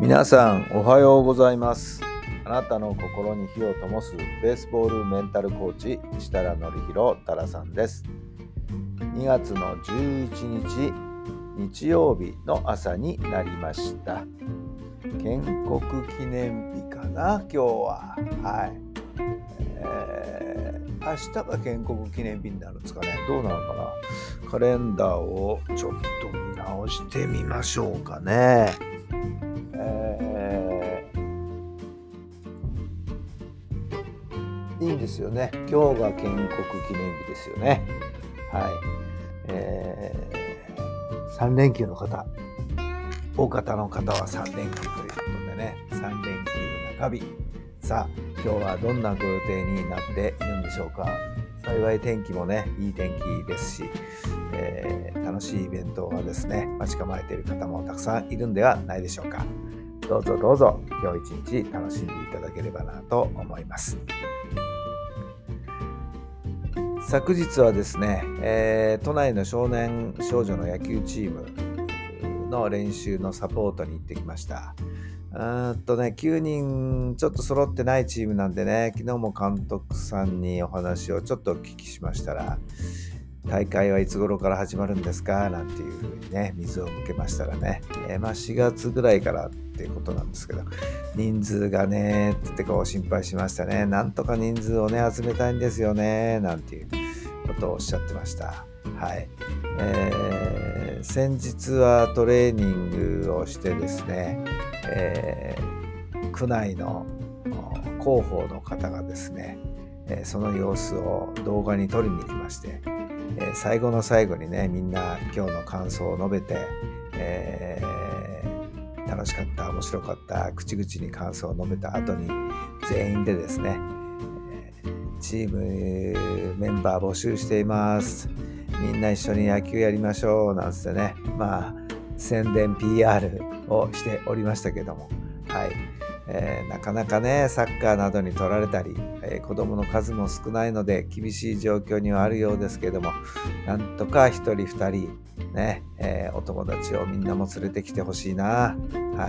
皆さんおはようございます。あなたの心に火を灯すベースボールメンタルコーチ設楽範弘太良さんです。2月の11日日曜日の朝になりました。建国記念日かな今日は。はい、えー、明日が建国記念日になるんですかね。どうなのかな。カレンダーをちょっと見直してみましょうかね。ですよね。今日が建国記念日ですよね。はい。えー、3連休の方、大方の方は3連休ということでね、3連休中日。さあ、今日はどんなご予定になっているんでしょうか。幸い天気もね、いい天気ですし、えー楽しいイベントがですね、待ち構えている方もたくさんいるんではないでしょうか。どうぞどうぞ今日一日楽しんでいただければなと思います。昨日はですね、えー都内の少年少女の野球チームの練習のサポートに行ってきました。うーんとね、9人ちょっと揃ってないチームなんでね、昨日も監督さんにお話をちょっとお聞きしましたら、大会はいつ頃から始まるんですか？なんていうふうにね、水を向けましたらね、えーまあ4月ぐらいからっていうことなんですけど、人数がね、ってってこう心配しましたね。なんとか人数をね、集めたいんですよね、なんていうことをおっしゃってました。はい。えー先日はトレーニングをしてですね、えー区内の広報の方がですね、その様子を動画に撮りに来まして、え最後の最後にねみんな今日の感想を述べて、えー楽しかった面白かった口々に感想を述べた後に全員でですね、チームメンバー募集しています。みんな一緒に野球やりましょうなんつってね。まあ宣伝 PR をしておりましたけども。はいえーなかなかねサッカーなどに取られたり、えー子どもの数も少ないので厳しい状況にはあるようですけどもなんとか1人2人ね、えーお友達をみんなも連れてきてほしいな、は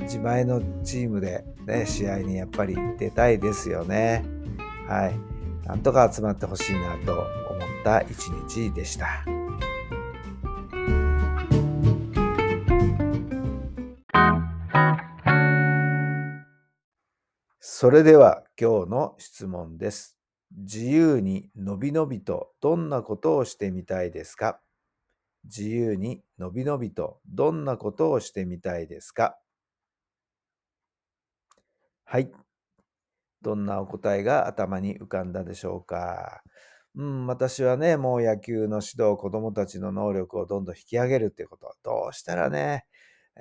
い、自前のチームで、ね、試合にやっぱり出たいですよね。はい、なんとか集まってほしいなと思った一日でした。それでは今日の質問です。自由にのびのびとどんなことをしてみたいですか？自由にのびのびとどんなことをしてみたいですか？はい。どんなお答えが頭に浮かんだでしょうか？うん、私はね、もう野球の指導、子供たちの能力をどんどん引き上げるっていうこと、どうしたらね、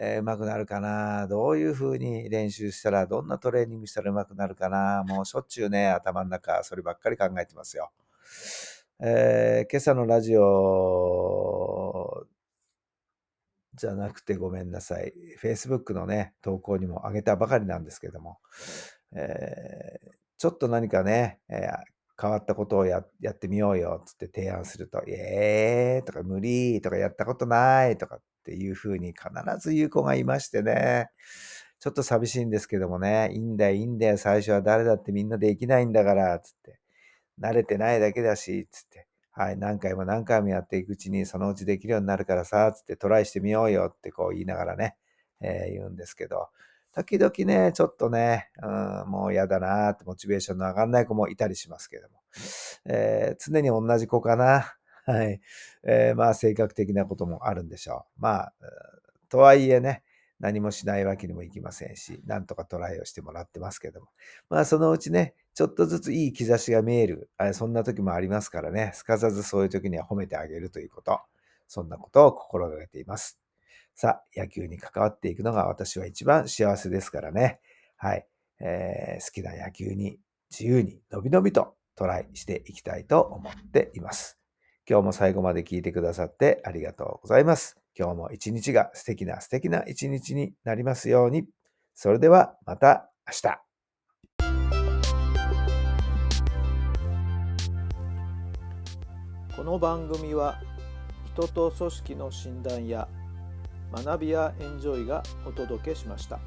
えー、上手くなるかな、どういうふうに練習したら、どんなトレーニングしたら上手くなるかな、もうしょっちゅうね、頭の中、そればっかり考えてますよ。えー今朝のラジオじゃなくてごめんなさい。Facebook のね、投稿にも上げたばかりなんですけども、えーちょっと何かね、えー変わったことをややってみようよっつって提案すると、えーとか無理とかやったことないとかっていうふうに必ず言う子がいましてね、ちょっと寂しいんですけどもね、いいんだよ、いいんだよ、最初は誰だってみんなできないんだから、つって、慣れてないだけだし、つって、はい、何回も何回もやっていくうちにそのうちできるようになるからさ、つってトライしてみようよってこう言いながらね、えー言うんですけど、時々ね、ちょっとね、うん、もう嫌だなってモチベーションの上がんない子もいたりしますけども、えー常に同じ子かな。はい。えーまあ性格的なこともあるんでしょう。まあ、とはいえね、何もしないわけにもいきませんし、なんとかトライをしてもらってますけども。まあそのうちね、ちょっとずついい兆しが見える、そんな時もありますからね、すかさずそういう時には褒めてあげるということ、そんなことを心がけています。さあ、野球に関わっていくのが私は一番幸せですからね。はい、えー、好きな野球に自由にのびのびとトライしていきたいと思っています。今日も最後まで聞いてくださってありがとうございます。今日も一日が素敵な素敵な一日になりますように。それではまた明日。この番組は人と組織の診断や学びやエンジョイがお届けしました。